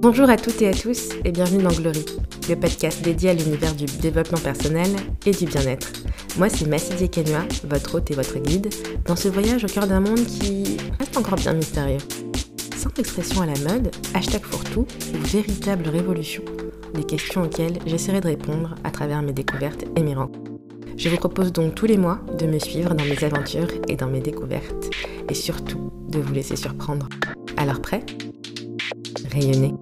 Bonjour à toutes et à tous et bienvenue dans Glory, le podcast dédié à l'univers du développement personnel et du bien-être. Moi, c'est Massy Kenua, votre hôte et votre guide, dans ce voyage au cœur d'un monde qui reste encore bien mystérieux. Sans expression à la mode, hashtag fourre-tout ou véritable révolution Des questions auxquelles j'essaierai de répondre à travers mes découvertes et mes rencontres. Je vous propose donc tous les mois de me suivre dans mes aventures et dans mes découvertes, et surtout de vous laisser surprendre. Alors prêt? Rayonnez